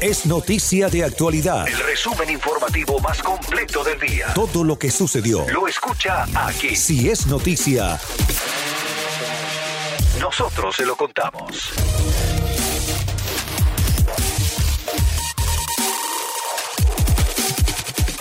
Es Noticia de Actualidad. El resumen informativo más completo del día. Todo lo que sucedió. Lo escucha aquí. Si es noticia, Nosotros se lo contamos.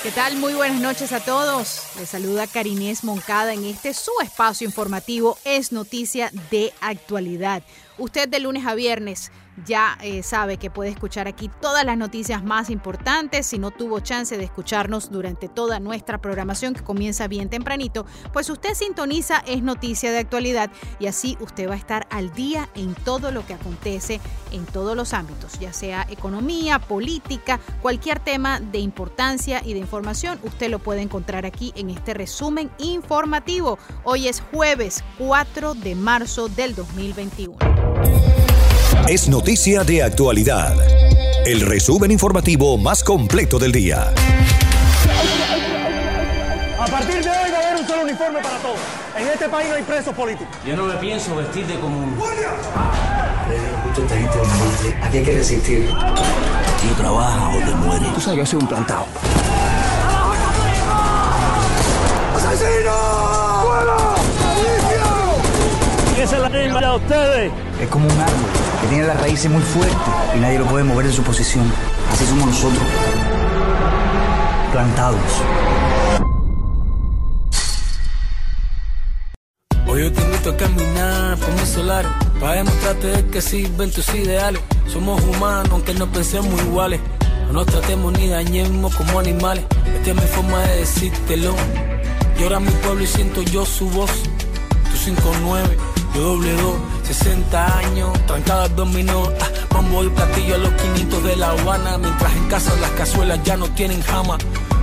¿Qué tal? Muy buenas noches a todos. Les saluda Karinés Moncada en este su espacio informativo Es Noticia de Actualidad. Usted de lunes a viernes ya eh, sabe que puede escuchar aquí todas las noticias más importantes. Si no tuvo chance de escucharnos durante toda nuestra programación que comienza bien tempranito, pues usted sintoniza Es Noticia de Actualidad y así usted va a estar al día en todo lo que acontece en todos los ámbitos, ya sea economía, política, cualquier tema de importancia y de información, usted lo puede encontrar aquí en este resumen informativo. Hoy es jueves 4 de marzo del 2021. Es noticia de actualidad. El resumen informativo más completo del día. A partir de hoy va a haber un solo uniforme para todos. En este país no hay presos políticos. Yo no me pienso vestir de común. Aquí hay que resistir. Aquí trabaja o te muere. Tú sabes, yo soy un plantado. Esa es la misma de ustedes. Es como un árbol que tiene las raíces muy fuertes y nadie lo puede mover de su posición. Así somos nosotros. Plantados. Hoy yo te invito a caminar por mi solar para demostrarte de que sirven tus ideales. Somos humanos, aunque no pensemos iguales. No nos tratemos ni dañemos como animales. Esta es mi forma de decírtelo. Llora mi pueblo y siento yo su voz. Tú 59, yo doble 2, 60 años, trancadas dominó. Ah, bombo y platillo a los 500 de La Habana. Mientras en casa las cazuelas ya no tienen jama.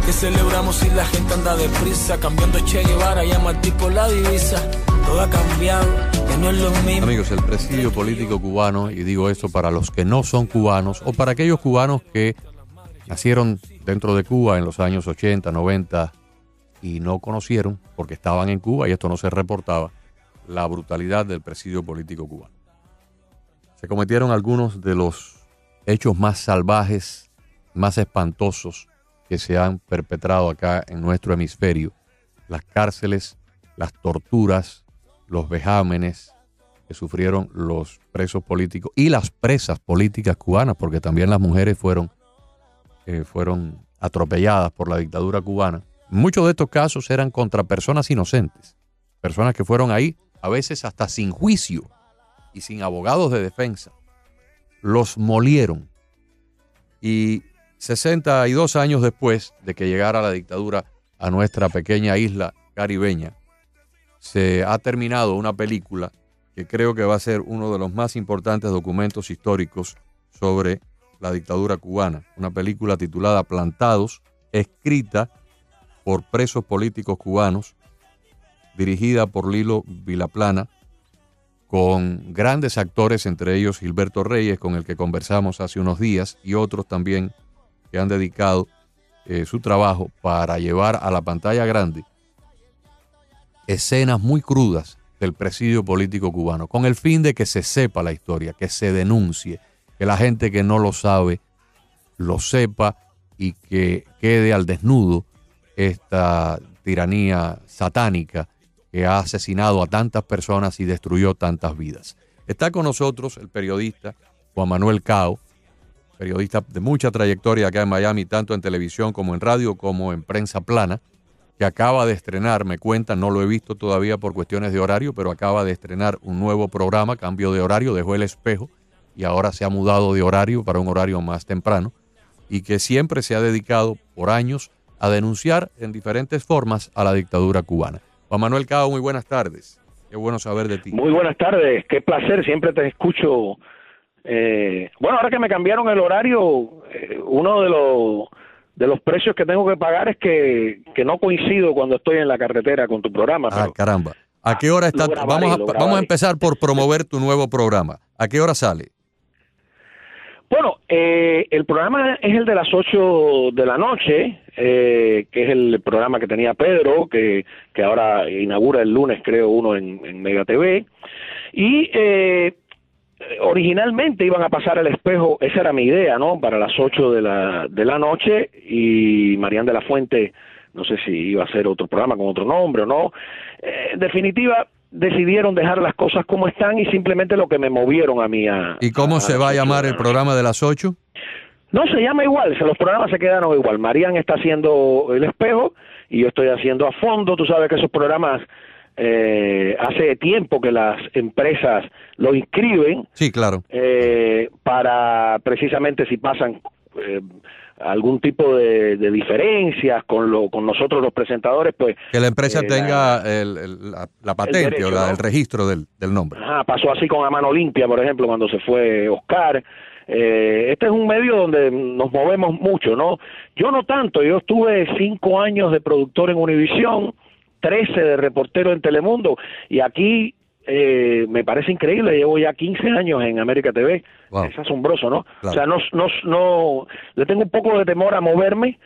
Que celebramos si la gente anda deprisa, cambiando Che Guevara y a por la divisa. Todo ha cambiado, que no es lo mismo. Amigos, el presidio político cubano, y digo esto para los que no son cubanos o para aquellos cubanos que nacieron dentro de Cuba en los años 80, 90 y no conocieron, porque estaban en Cuba y esto no se reportaba, la brutalidad del presidio político cubano. Se cometieron algunos de los hechos más salvajes, más espantosos que se han perpetrado acá en nuestro hemisferio. Las cárceles, las torturas, los vejámenes que sufrieron los presos políticos y las presas políticas cubanas, porque también las mujeres fueron, eh, fueron atropelladas por la dictadura cubana. Muchos de estos casos eran contra personas inocentes, personas que fueron ahí a veces hasta sin juicio y sin abogados de defensa. Los molieron y 62 años después de que llegara la dictadura a nuestra pequeña isla caribeña, se ha terminado una película que creo que va a ser uno de los más importantes documentos históricos sobre la dictadura cubana. Una película titulada Plantados, escrita por presos políticos cubanos, dirigida por Lilo Vilaplana, con grandes actores, entre ellos Gilberto Reyes, con el que conversamos hace unos días, y otros también que han dedicado eh, su trabajo para llevar a la pantalla grande escenas muy crudas del presidio político cubano, con el fin de que se sepa la historia, que se denuncie, que la gente que no lo sabe lo sepa y que quede al desnudo esta tiranía satánica que ha asesinado a tantas personas y destruyó tantas vidas. Está con nosotros el periodista Juan Manuel Cao, periodista de mucha trayectoria acá en Miami, tanto en televisión como en radio, como en prensa plana, que acaba de estrenar, me cuentan, no lo he visto todavía por cuestiones de horario, pero acaba de estrenar un nuevo programa, cambio de horario, dejó el espejo y ahora se ha mudado de horario para un horario más temprano y que siempre se ha dedicado por años a denunciar en diferentes formas a la dictadura cubana. Juan Manuel Cao, muy buenas tardes. Qué bueno saber de ti. Muy buenas tardes, qué placer, siempre te escucho. Eh, bueno, ahora que me cambiaron el horario, eh, uno de los de los precios que tengo que pagar es que, que no coincido cuando estoy en la carretera con tu programa. Ah, pero- caramba. ¿A qué hora está? vamos, a, vamos a empezar por promover tu nuevo programa. ¿A qué hora sale? Bueno, eh, el programa es el de las 8 de la noche, eh, que es el programa que tenía Pedro, que, que ahora inaugura el lunes, creo, uno en, Mega TV. Y eh, originalmente iban a pasar el espejo, esa era mi idea, ¿no? Para las 8 de la, de la noche y Marían de la Fuente, no sé si iba a hacer otro programa con otro nombre o no. Eh, en definitiva, decidieron dejar las cosas como están y simplemente lo que me movieron a mí a... ¿Y cómo a se va a 8 de llamar la el programa de las 8? No, se llama igual, los programas se quedaron igual. Marían está haciendo el espejo y yo estoy haciendo a fondo. Tú sabes que esos programas eh, hace tiempo que las empresas lo inscriben Sí, claro. eh, para precisamente si pasan eh, algún tipo de, de diferencias con, lo, con nosotros los presentadores, pues Que la empresa eh, tenga el- el- la, la patente derecho, o la- ¿no? el registro del, del nombre. Ajá, pasó así con A Mano Limpia, por ejemplo, cuando se fue Oscar. Eh, este es un medio donde nos movemos mucho, ¿no? Yo no tanto, yo estuve cinco años de productor en Univisión, trece de reportero en Telemundo, y aquí eh, me parece increíble, llevo ya 15 años en América TV. Wow. Es asombroso, ¿no? Claro. O sea, no, no, no, le tengo un poco de temor a moverme,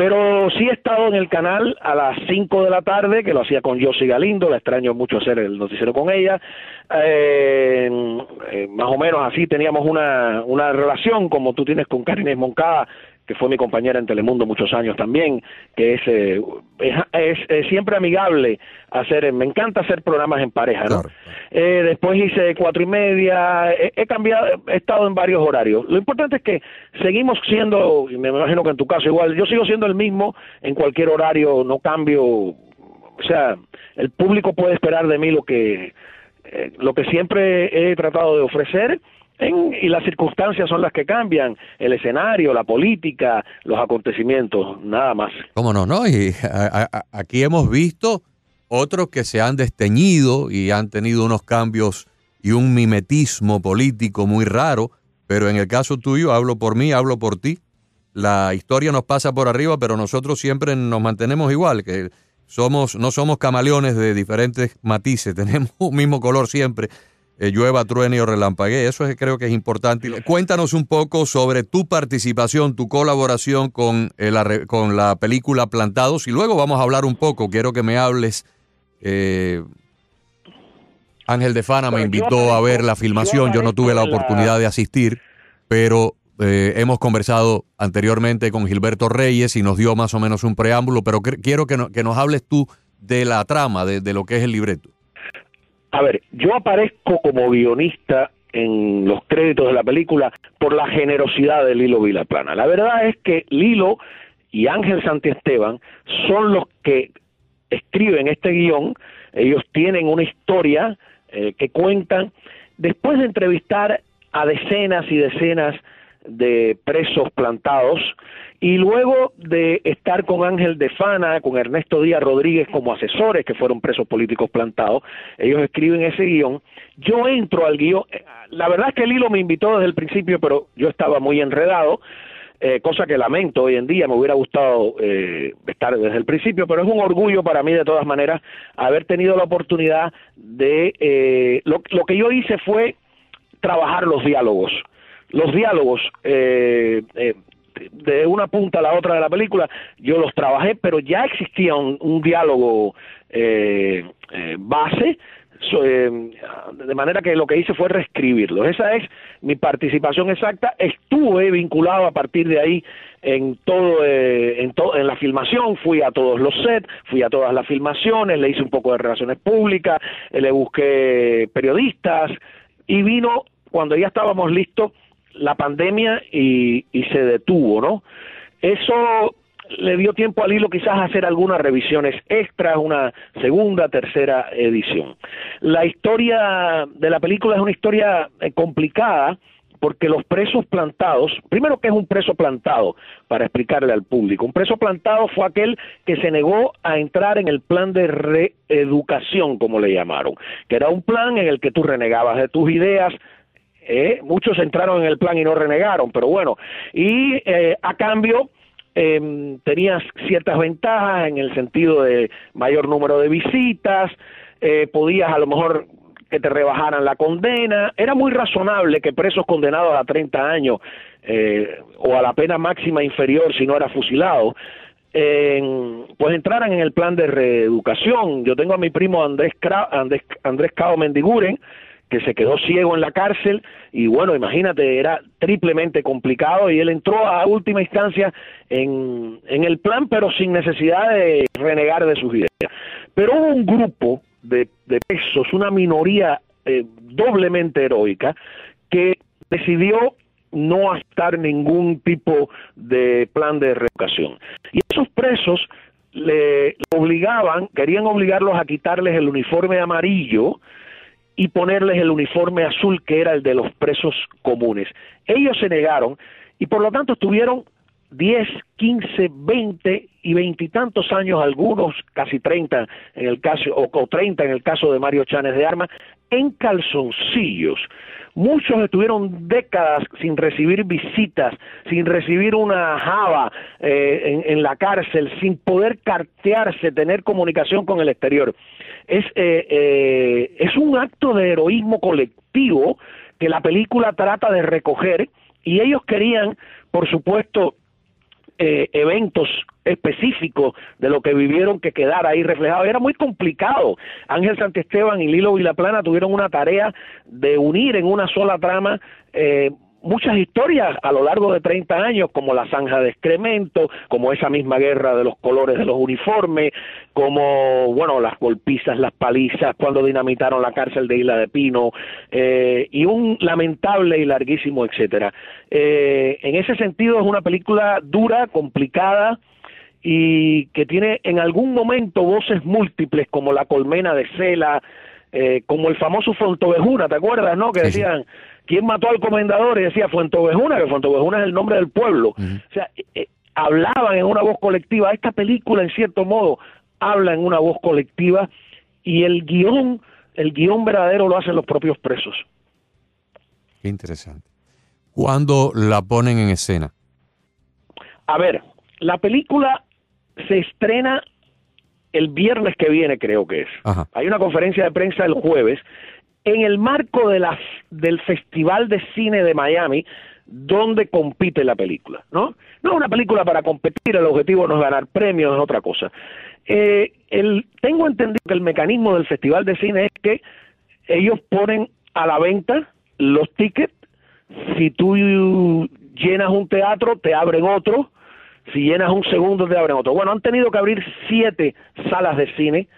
pero sí he estado en el canal a las 5 de la tarde, que lo hacía con Josie Galindo, la extraño mucho hacer el noticiero con ella. Eh, eh, más o menos así teníamos una, una relación como tú tienes con Karines Moncada, que fue mi compañera en Telemundo muchos años también, que es, eh, es, es- siempre amigable hacer, me encanta hacer programas en pareja, ¿no? Claro. Eh, después hice cuatro y media, he, he cambiado, he estado en varios horarios. Lo importante es que seguimos siendo, y me imagino que en tu caso igual, yo sigo siendo el mismo en cualquier horario, no cambio, o sea, el público puede esperar de mí lo que, eh, lo que siempre he tratado de ofrecer. En- y las circunstancias son las que cambian, el escenario, la política, los acontecimientos, nada más. ¿Cómo no? no? Y a- aquí hemos visto otros que se han desteñido y han tenido unos cambios y un mimetismo político muy raro, pero en el caso tuyo, hablo por mí, hablo por ti. La historia nos pasa por arriba, pero nosotros siempre nos mantenemos igual, que somos no somos camaleones de diferentes matices, tenemos un mismo color siempre. Eh, llueva, truene o relampaguee, eso es, creo que es importante. Cuéntanos un poco sobre tu participación, tu colaboración con, eh, la, con la película Plantados y luego vamos a hablar un poco, quiero que me hables. eh, Ángel de Fana me invitó a ver la filmación, yo no tuve la oportunidad de asistir, pero eh, hemos conversado anteriormente con Gilberto Reyes y nos dio más o menos un preámbulo, pero quiero que, no- que nos hables tú de la trama, de, de lo que es el libreto. A ver, yo aparezco como guionista en los créditos de la película por la generosidad de Lilo Vilaplana. La verdad es que Lilo y Ángel Santiesteban son los que escriben este guion. Ellos tienen una historia eh, que cuentan después de entrevistar a decenas y decenas de presos plantados y luego de estar con Ángel de Fana, con Ernesto Díaz Rodríguez como asesores que fueron presos políticos plantados, ellos escriben ese guion, yo entro al guion, la verdad es que Lilo me invitó desde el principio, pero yo estaba muy enredado, eh, cosa que lamento hoy en día, me hubiera gustado eh, estar desde el principio, pero es un orgullo para mí de todas maneras haber tenido la oportunidad de, eh, lo, lo que yo hice fue trabajar los diálogos. Los diálogos, eh, eh, de una punta a la otra de la película, yo los trabajé, pero ya existía un, diálogo eh, eh, base, so- eh, de manera que lo que hice fue reescribirlos. Esa es mi participación exacta. Estuve vinculado a partir de ahí en todo, eh, en, to- en la filmación, fui a todos los sets, fui a todas las filmaciones, le hice un poco de relaciones públicas, le busqué periodistas y vino cuando ya estábamos listos la pandemia y, y se detuvo, ¿no? Eso le dio tiempo al hilo quizás a hacer algunas revisiones extras, una segunda, tercera edición. La historia de la película es una historia eh, complicada porque los presos plantados, primero que es un preso plantado, para explicarle al público, un preso plantado fue aquel que se negó a entrar en el plan de reeducación, como le llamaron, que era un plan en el que tú renegabas de tus ideas, eh, muchos entraron en el plan y no renegaron, pero bueno, y eh, a cambio eh, tenías ciertas ventajas en el sentido de mayor número de visitas, eh, podías a lo mejor que te rebajaran la condena, era muy razonable que presos condenados a 30 años eh, o a la pena máxima inferior si no era fusilado, pues entraran en el plan de reeducación. Yo tengo a mi primo Andrés, Cra Andrés, Andrés Cao Mendiguren, que se quedó ciego en la cárcel y bueno, imagínate, era triplemente complicado y él entró a última instancia en, en el plan, pero sin necesidad de renegar de sus ideas. Pero hubo un grupo de, de presos, una minoría eh, doblemente heroica, que decidió no aceptar ningún tipo de plan de reeducación. Y esos presos le obligaban, querían obligarlos a quitarles el uniforme amarillo, y ponerles el uniforme azul que era el de los presos comunes. Ellos se negaron y por lo tanto estuvieron 10, 15, 20 y veintitantos años, algunos casi 30 en el caso, o, o 30 en el caso de Mario Chanes de Armas, en calzoncillos. Muchos estuvieron décadas sin recibir visitas, sin recibir una java eh, en, la cárcel, sin poder cartearse, tener comunicación con el exterior. Es, eh, eh, es un acto de heroísmo colectivo que la película trata de recoger y ellos querían, por supuesto, eh, eventos específicos de lo que vivieron que quedara ahí reflejado. Era muy complicado. Ángel Santiesteban y Lilo Vilaplana tuvieron una tarea de unir en una sola trama eh, muchas historias a lo largo de 30 años, como la zanja de excremento, como esa misma guerra de los colores de los uniformes, como, bueno, las golpizas, las palizas, cuando dinamitaron la cárcel de Isla de Pino, eh, y un lamentable y larguísimo etcétera. Eh, en ese sentido es una película dura, complicada, y que tiene en algún momento voces múltiples como la colmena de Cela, eh, como el famoso Fontovejuna, ¿te acuerdas, no? Que decían, ¿quién mató al comendador? Y decía Fuentovejuna, que Fuentovejuna es el nombre del pueblo. Uh -huh. O sea, eh, hablaban en una voz colectiva. Esta película, en cierto modo, habla en una voz colectiva y el guion, el guion verdadero lo hacen los propios presos. Qué interesante. ¿Cuándo la ponen en escena? A ver, la película se estrena el viernes que viene, creo que es. Ajá. Hay una conferencia de prensa el jueves en el marco de las, del Festival de Cine de Miami, donde compite la película, ¿no? No es una película para competir, el objetivo no es ganar premios, es otra cosa. Eh, el, tengo entendido que el mecanismo del Festival de Cine es que ellos ponen a la venta los tickets, si tú llenas un teatro, te abren otro, si llenas un segundo, te abren otro. Bueno, han tenido que abrir siete salas de cine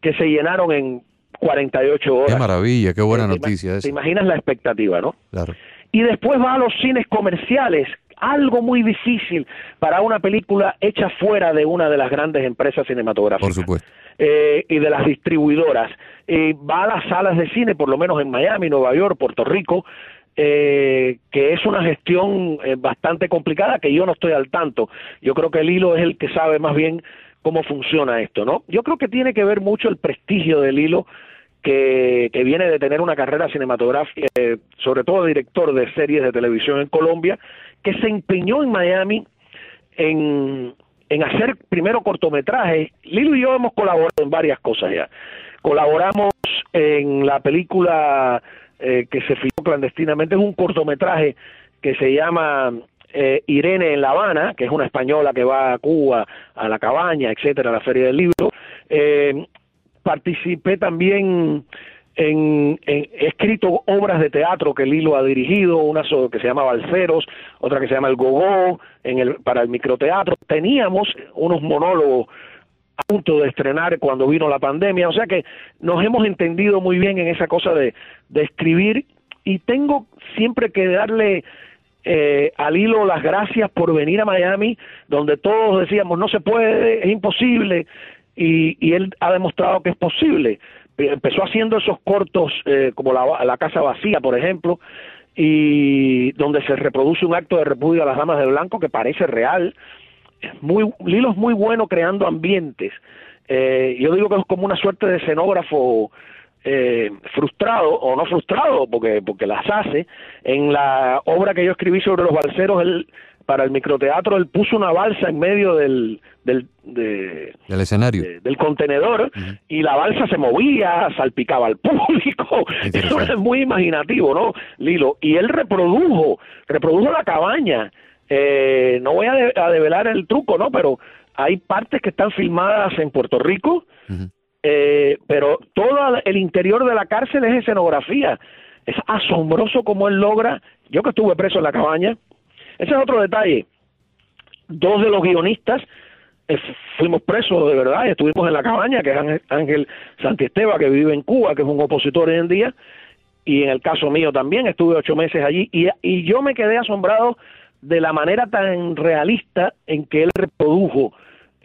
que se llenaron en 48 horas. Qué maravilla, qué buena te, noticia. Te imaginas la expectativa, ¿no? Claro. Y después va a los cines comerciales, algo muy difícil para una película hecha fuera de una de las grandes empresas cinematográficas. Por supuesto. Eh, y de las distribuidoras. Eh, va a las salas de cine, por lo menos en Miami, Nueva York, Puerto Rico, eh, que es una gestión eh, bastante complicada que yo no estoy al tanto. Yo creo que el hilo es el que sabe más bien cómo funciona esto, ¿no? Yo creo que tiene que ver mucho el prestigio del hilo que, viene de tener una carrera cinematográfica, eh, sobre todo director de series de televisión en Colombia, que se empeñó en Miami en, en hacer primero cortometrajes. Lilo y yo hemos colaborado en varias cosas ya. Colaboramos en la película eh, que se filmó clandestinamente, es un cortometraje que se llama eh, Irene en La Habana, que es una española que va a Cuba, a la cabaña, etcétera, a la Feria del Libro. Eh, participé también en, en, he escrito obras de teatro que Lilo ha dirigido, una que se llama Balceros, otra que se llama El Gogó, en el, para el microteatro. Teníamos unos monólogos a punto de estrenar cuando vino la pandemia, o sea que nos hemos entendido muy bien en esa cosa de, de escribir y tengo siempre que darle eh, al hilo las gracias por venir a Miami, donde todos decíamos no se puede, es imposible, y, él ha demostrado que es posible. Empezó haciendo esos cortos eh, como la, la Casa Vacía, por ejemplo, y donde se reproduce un acto de repudio a las damas de blanco que parece real. Muy, Lilo es muy bueno creando ambientes. Eh, yo digo que es como una suerte de escenógrafo eh, frustrado o no frustrado porque porque las hace en la obra que yo escribí sobre los balseros él para el microteatro, él puso una balsa en medio del, del, del escenario. del contenedor y la balsa se movía, salpicaba al público. Eso es muy imaginativo, ¿no, Lilo? Y él reprodujo, reprodujo la cabaña. Eh, no voy a, develar el truco, ¿no? Pero hay partes que están filmadas en Puerto Rico, eh, pero todo el interior de la cárcel es escenografía. Es asombroso cómo él logra. Yo que estuve preso en la cabaña, ese es otro detalle. Dos de los guionistas eh, fuimos presos de verdad y estuvimos en la cabaña, que es Ángel Santiesteba, que vive en Cuba, que es un opositor hoy en día, y en el caso mío también estuve ocho meses allí, y, y yo me quedé asombrado de la manera tan realista en que él reprodujo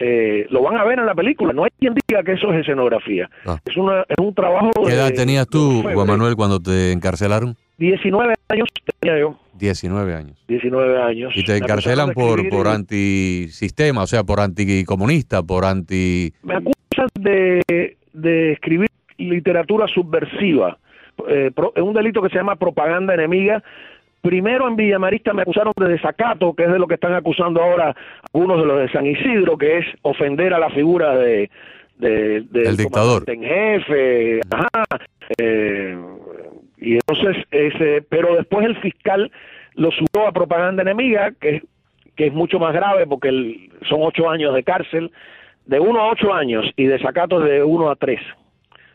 eh, lo van a ver en la película. No hay quien diga que eso es escenografía. Ah. Es, una, es un trabajo. ¿Qué edad tenías tú, Juan Manuel, cuando te encarcelaron? 19 años tenía yo. 19 años. 19 años. Y te encarcelan por, por antisistema, o sea, por anticomunista, por anti... Me acusan de, de escribir literatura subversiva. Eh, es un delito que se llama propaganda enemiga. Primero en Villamarista me acusaron de desacato, que es de lo que están acusando ahora algunos de los de San Isidro, que es ofender a la figura de, de, del dictador en jefe ajá, eh, y entonces, ese, pero después el fiscal lo subió a propaganda enemiga, que, que es mucho más grave porque son ocho años de cárcel, de uno a ocho años, y desacato de uno a tres,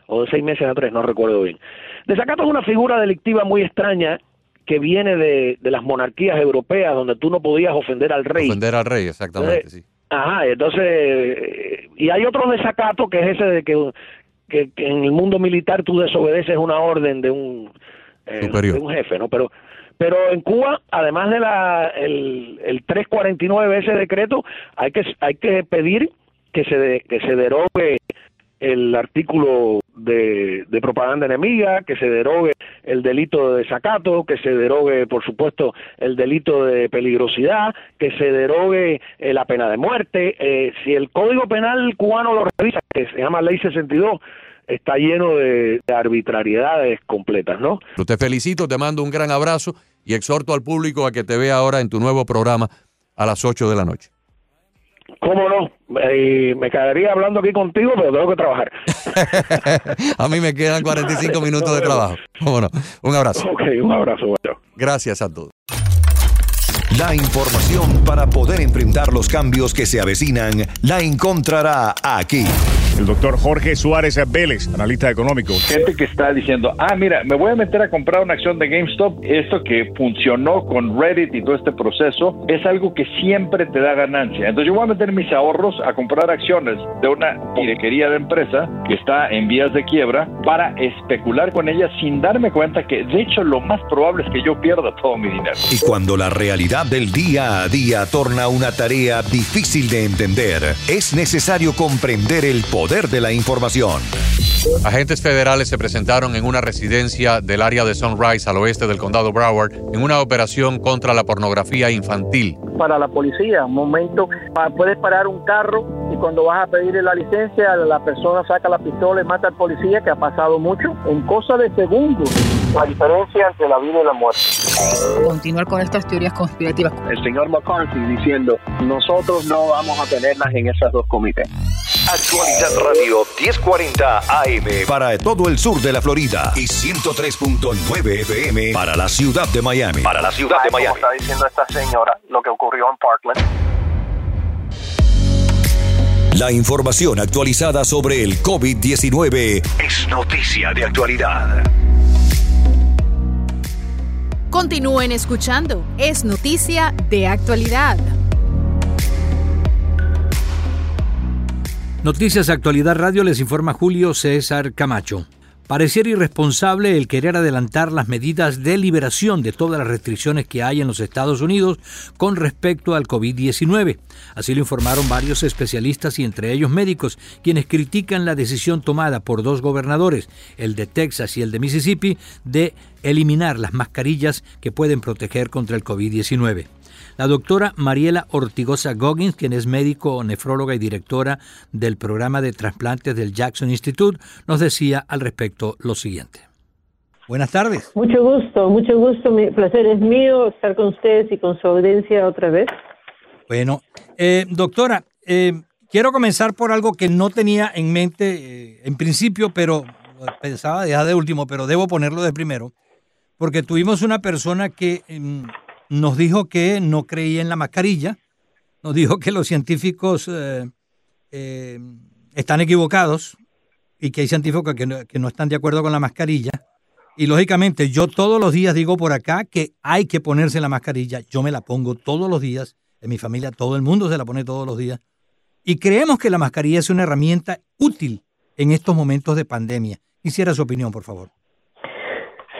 o de seis meses a tres, no recuerdo bien. Desacato es una figura delictiva muy extraña que viene de, de las monarquías europeas, donde tú no podías ofender al rey. Ofender al rey, exactamente, sí. Ajá, entonces, y hay otro desacato que es ese de que que, en el mundo militar tú desobedeces una orden de un, eh, de un jefe, ¿no? Pero pero en Cuba, además de la el, el 349 ese decreto, hay que hay que pedir que se que se derogue el artículo de, de, propaganda enemiga, que se derogue el delito de desacato, que se derogue, por supuesto, el delito de peligrosidad, que se derogue eh, la pena de muerte. Eh, si el Código Penal cubano lo revisa, que se llama Ley 62, está lleno de, de arbitrariedades completas, ¿no? Te felicito, te mando un gran abrazo y exhorto al público a que te vea ahora en tu nuevo programa a las 8 de la noche. ¿Cómo no? me quedaría hablando aquí contigo, pero tengo que trabajar. a mí me quedan 45 minutos de trabajo. ¿Cómo no? Un abrazo. Ok, un abrazo. Gracias a todos. La información para poder enfrentar los cambios que se avecinan la encontrará aquí. El doctor Jorge Suárez Vélez, analista económico. Gente que está diciendo, ah, mira, me voy a meter a comprar una acción de GameStop. Esto que funcionó con Reddit y todo este proceso es algo que siempre te da ganancia. Entonces yo voy a meter mis ahorros a comprar acciones de una pirequería de empresa que está en vías de quiebra para especular con ella sin darme cuenta que de hecho lo más probable es que yo pierda todo mi dinero. Y cuando la realidad del día a día torna una tarea difícil de entender, es necesario comprender el poder de la información. Agentes federales se presentaron en una residencia del área de Sunrise al oeste del condado Broward en una operación contra la pornografía infantil. Para la policía, un momento, puedes parar un carro y cuando vas a pedirle la licencia, la persona saca la pistola y mata al policía, que ha pasado mucho, en cosa de segundos. La diferencia entre la vida y la muerte. Continuar con estas teorías conspirativas. El señor McCarthy diciendo, nosotros no vamos a tenerlas en esas dos comités. Actualidad Radio 1040 AM. Para todo el sur de la Florida y 103.9 FM para la ciudad de Miami. Para la ciudad de Miami. está diciendo esta señora lo que ocurrió en Parkland. La información actualizada sobre el COVID-19 es noticia de actualidad. Continúen escuchando, es noticia de actualidad. Noticias Actualidad Radio les informa Julio César Camacho. Pareciera irresponsable el querer adelantar las medidas de liberación de todas las restricciones que hay en los Estados Unidos con respecto al COVID-19. Así lo informaron varios especialistas y entre ellos médicos, quienes critican la decisión tomada por dos gobernadores, el de Texas y el de Mississippi, de eliminar las mascarillas que pueden proteger contra el COVID-19. La doctora Mariela Ortigosa Goggins, quien es médico, nefróloga y directora del programa de trasplantes del Jackson Institute, nos decía al respecto lo siguiente. Buenas tardes. Mucho gusto, mucho gusto. Mi placer es mío estar con ustedes y con su audiencia otra vez. Bueno, eh, doctora, eh, quiero comenzar por algo que no tenía en mente eh, en principio, pero pensaba dejar de último, pero debo ponerlo de primero, porque tuvimos una persona que em, nos dijo que no creía en la mascarilla, nos dijo que los científicos eh, eh, están equivocados y que hay científicos que no, que no están de acuerdo con la mascarilla. Y lógicamente yo todos los días digo por acá que hay que ponerse la mascarilla. Yo me la pongo todos los días. En mi familia todo el mundo se la pone todos los días. Y creemos que la mascarilla es una herramienta útil en estos momentos de pandemia. Quisiera su opinión, por favor.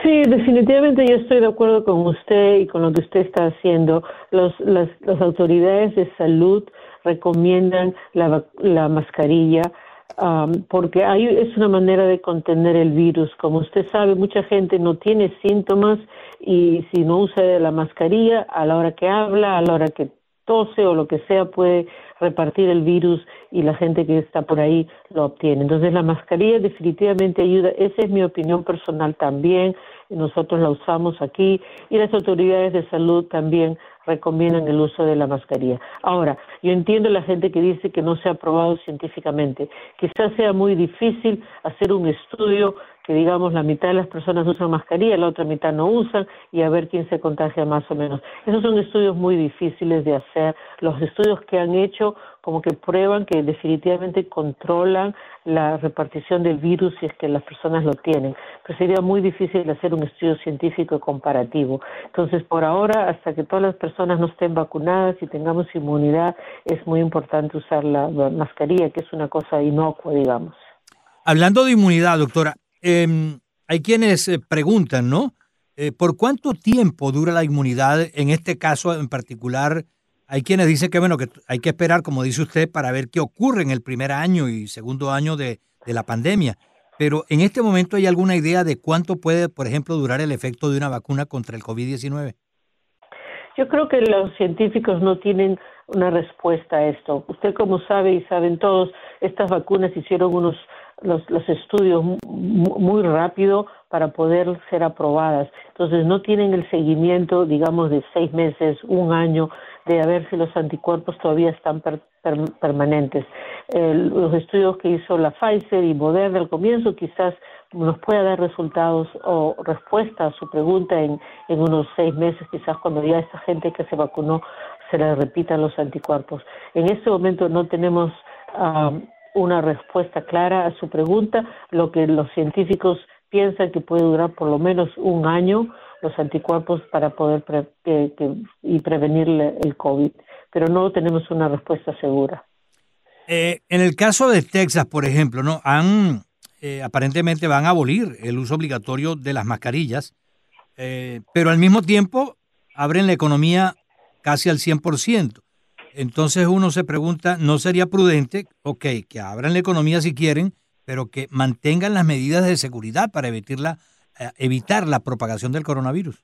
Sí, definitivamente yo estoy de acuerdo con usted y con lo que usted está haciendo. Los, las, las autoridades de salud recomiendan la, la mascarilla um, porque hay, es una manera de contener el virus. Como usted sabe, mucha gente no tiene síntomas y si no usa la mascarilla a la hora que habla, a la hora que tose o lo que sea, puede repartir el virus y la gente que está por ahí lo obtiene. Entonces la mascarilla definitivamente ayuda. Esa es mi opinión personal también. Nosotros la usamos aquí y las autoridades de salud también recomiendan el uso de la mascarilla. Ahora, yo entiendo la gente que dice que no se ha probado científicamente. Quizás sea muy difícil hacer un estudio que digamos la mitad de las personas usan mascarilla, la otra mitad no usan y a ver quién se contagia más o menos. Esos son estudios muy difíciles de hacer. Los estudios que han hecho como que prueban que definitivamente controlan la repartición del virus si es que las personas lo tienen. Pero sería muy difícil hacer un estudio científico comparativo. Entonces, por ahora, hasta que todas las personas no estén vacunadas y tengamos inmunidad, es muy importante usar la, la mascarilla, que es una cosa inocua, digamos. Hablando de inmunidad, doctora, eh, hay quienes eh, preguntan, ¿no? Eh, ¿Por cuánto tiempo dura la inmunidad? En este caso en particular, hay quienes dicen que, bueno, que hay que esperar, como dice usted, para ver qué ocurre en el primer año y segundo año de, de la pandemia. Pero en este momento, ¿hay alguna idea de cuánto puede, por ejemplo, durar el efecto de una vacuna contra el COVID-19? Yo creo que los científicos no tienen una respuesta a esto. Usted como sabe y saben todos, estas vacunas hicieron unos los, los estudios mu- muy rápido para poder ser aprobadas. Entonces no tienen el seguimiento, digamos, de seis meses, un año, de a ver si los anticuerpos todavía están per- per- permanentes. Los estudios que hizo la Pfizer y Moderna al comienzo quizás nos pueda dar resultados o respuesta a su pregunta en, en unos seis meses, quizás cuando ya esta gente que se vacunó se le repitan los anticuerpos. En este momento no tenemos ah, una respuesta clara a su pregunta. Lo que los científicos piensan que puede durar por lo menos un año los anticuerpos para poder pre- que- y prevenir el COVID, pero no tenemos una respuesta segura. Eh, en el caso de Texas, por ejemplo, no han eh, aparentemente van a abolir el uso obligatorio de las mascarillas, eh, pero al mismo tiempo abren la economía casi al 100%. Entonces uno se pregunta, ¿no sería prudente, ok, que abran la economía si quieren, pero que mantengan las medidas de seguridad para evitar la, eh, evitar la propagación del coronavirus?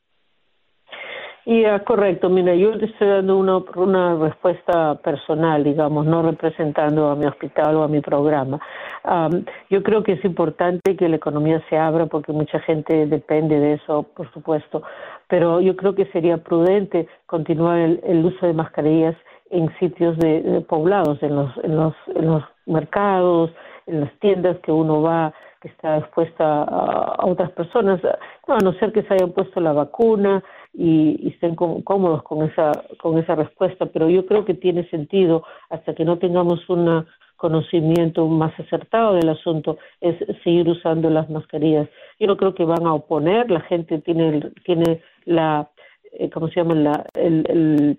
Y correcto, mira, yo te estoy dando una, una respuesta personal, digamos, no representando a mi hospital o a mi programa. Am, yo creo que es importante que la economía se abra porque mucha gente depende de eso, por supuesto, pero yo creo que sería prudente continuar el, el uso de mascarillas en sitios de, poblados, en los, en, los, en los mercados, en las tiendas que uno va, que está expuesta a, otras personas, no, a no ser que se hayan puesto la vacuna y, y estén cómodos con esa, con esa respuesta, pero yo creo que tiene sentido hasta que no tengamos un conocimiento más acertado del asunto, es seguir usando las mascarillas. Yo no creo que van a oponer, la gente tiene, tiene la, eh, ¿cómo se llama? La, el, el,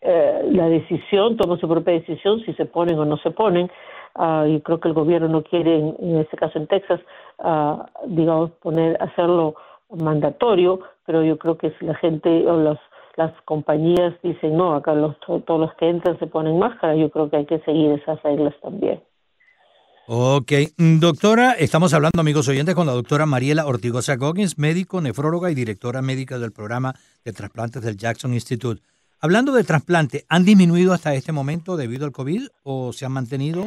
eh, la decisión, toma su propia decisión si se ponen o no se ponen. Ah, y creo que el gobierno no quiere, en, en este caso en Texas, ah, digamos, poner, hacerlo mandatorio, pero yo creo que si la gente o los, las compañías dicen no, acá los, to- todos los que entran se ponen máscara, yo creo que hay que seguir esas reglas también. Ok, Mm, doctora, estamos hablando, amigos oyentes, con la doctora Mariela Ortigosa Goggins, médico, nefróloga y directora médica del programa de trasplantes del Jackson Institute. Hablando de trasplante, ¿han disminuido hasta este momento debido al COVID o se han mantenido?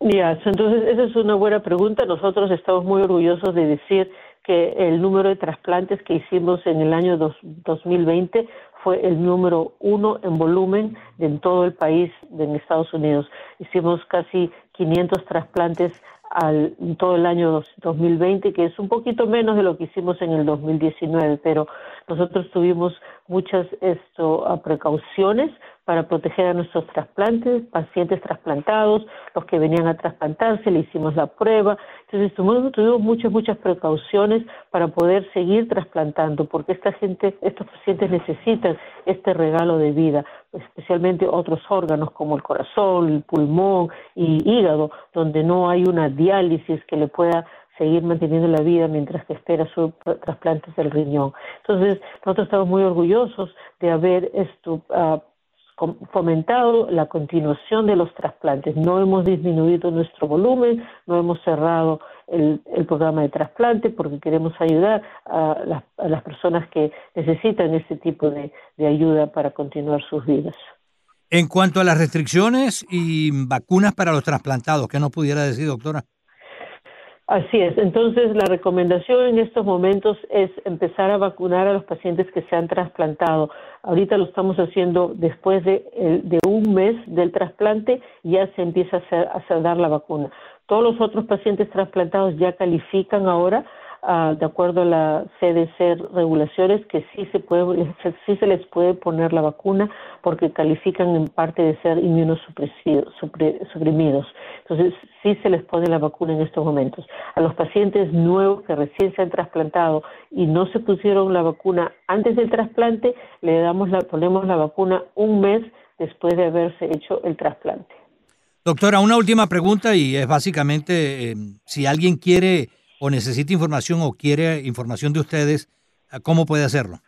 Ya, entonces esa es una buena pregunta. Nosotros estamos muy orgullosos de decir que el número de trasplantes que hicimos en el año dos, 2020 fue el número uno en volumen en todo el país en Estados Unidos. Hicimos casi 500 trasplantes al, todo el año 2020, que es un poquito menos de lo que hicimos en el 2019, pero nosotros tuvimos muchas esto, precauciones para proteger a nuestros trasplantes, pacientes trasplantados, los que venían a trasplantarse, le hicimos la prueba. Entonces tuvimos, tuvimos muchas, muchas precauciones para poder seguir trasplantando, porque esta gente, estos pacientes necesitan este regalo de vida, especialmente otros órganos como el corazón, el pulmón y hígado, donde no hay una diálisis que le pueda seguir manteniendo la vida mientras que espera su trasplante del riñón. Entonces, nosotros estamos muy orgullosos de haber esto, uh, fomentado la continuación de los trasplantes. No hemos disminuido nuestro volumen, no hemos cerrado el, programa de trasplante porque queremos ayudar a las, personas que necesitan ese tipo de, de ayuda para continuar sus vidas. En cuanto a las restricciones y vacunas para los trasplantados, ¿qué nos pudiera decir, doctora? Así es. Entonces, la recomendación en estos momentos es empezar a vacunar a los pacientes que se han trasplantado. Ahorita lo estamos haciendo después de, un mes del trasplante, ya se empieza a hacer, a dar la vacuna. Todos los otros pacientes trasplantados ya califican ahora de acuerdo a la CDC regulaciones que sí se puede sí se les puede poner la vacuna porque califican en parte de ser inmunosuprimidos. Entonces sí se les pone la vacuna en estos momentos. A los pacientes nuevos que recién se han trasplantado y no se pusieron la vacuna antes del trasplante, le damos la ponemos la vacuna un mes después de haberse hecho el trasplante. Doctora, una última pregunta y es básicamente eh, si alguien quiere o necesita información o quiere información de ustedes, ¿cómo puede hacerlo?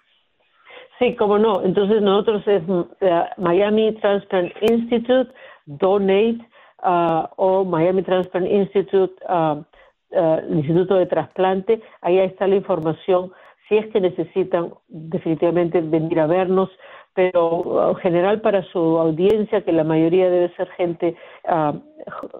Sí, cómo no. Entonces nosotros es eh, Miami Transplant Institute, Donate uh, o Miami Transplant Institute, uh, uh, Instituto de Trasplante. Ahí está la información. Si es que necesitan definitivamente venir a vernos, pero en general para su audiencia, que la mayoría debe ser gente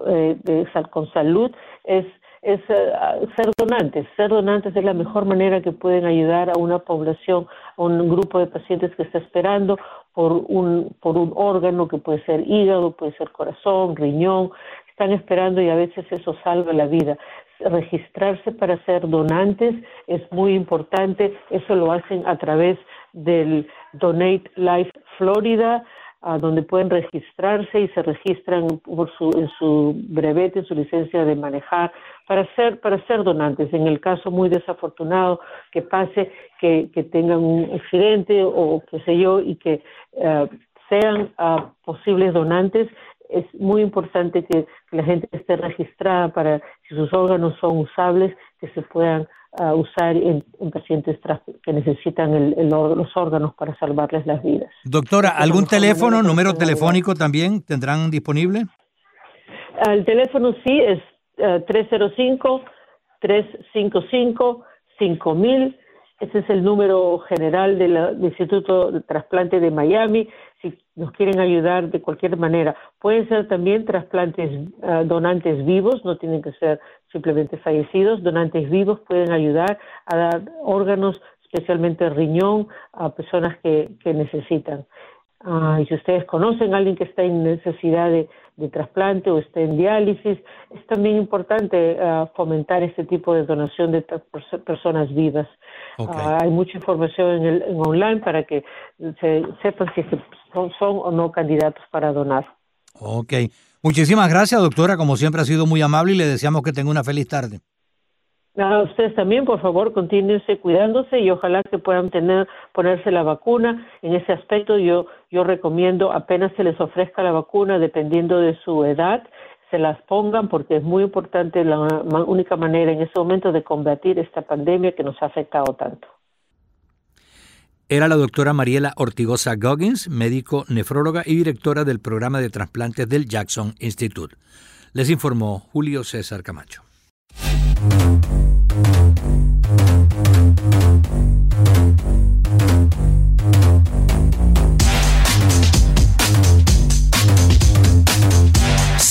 eh, de, con salud, es es eh, ser donantes. Ser donantes es la mejor manera que pueden ayudar a una población, a un grupo de pacientes que está esperando por un, por un órgano que puede ser hígado, puede ser corazón, riñón. Están esperando y a veces eso salva la vida. Registrarse para ser donantes es muy importante. Eso lo hacen a través del Donate Life Florida a donde pueden registrarse y se registran por su, en su brevete, en su licencia de manejar, para ser, para ser donantes. En el caso muy desafortunado que pase, que, que tengan un accidente o qué sé yo, y que eh, sean uh, posibles donantes, es muy importante que, la gente esté registrada para, si sus órganos son usables, que se puedan a usar en, pacientes que necesitan el, los órganos para salvarles las vidas. Doctora, ¿algún teléfono, número telefónico también tendrán disponible? El teléfono sí es 305-355-5000. Ese es el número general del Instituto de Trasplante de Miami. Si nos quieren ayudar de cualquier manera, pueden ser también trasplantes ah, donantes vivos, no tienen que ser simplemente fallecidos. Donantes vivos pueden ayudar a dar órganos, especialmente riñón, a personas que, necesitan. Ah, y si ustedes conocen a alguien que está en necesidad de, trasplante o está en diálisis, es también importante ah, fomentar este tipo de donación de personas vivas. Ah, hay mucha información en, el, online para que se sepan si son, son o no candidatos para donar. Ok. Muchísimas gracias, doctora. Como siempre ha sido muy amable y le deseamos que tenga una feliz tarde. A ustedes también, por favor, continúense cuidándose y ojalá que puedan tener, ponerse la vacuna. En ese aspecto yo, yo recomiendo apenas se les ofrezca la vacuna, dependiendo de su edad, se las pongan porque es muy importante, la única manera en ese momento de combatir esta pandemia que nos ha afectado tanto era la doctora Mariela Ortigosa Goggins, médico nefróloga y directora del programa de trasplantes del Jackson Institute. Les informó Julio César Camacho.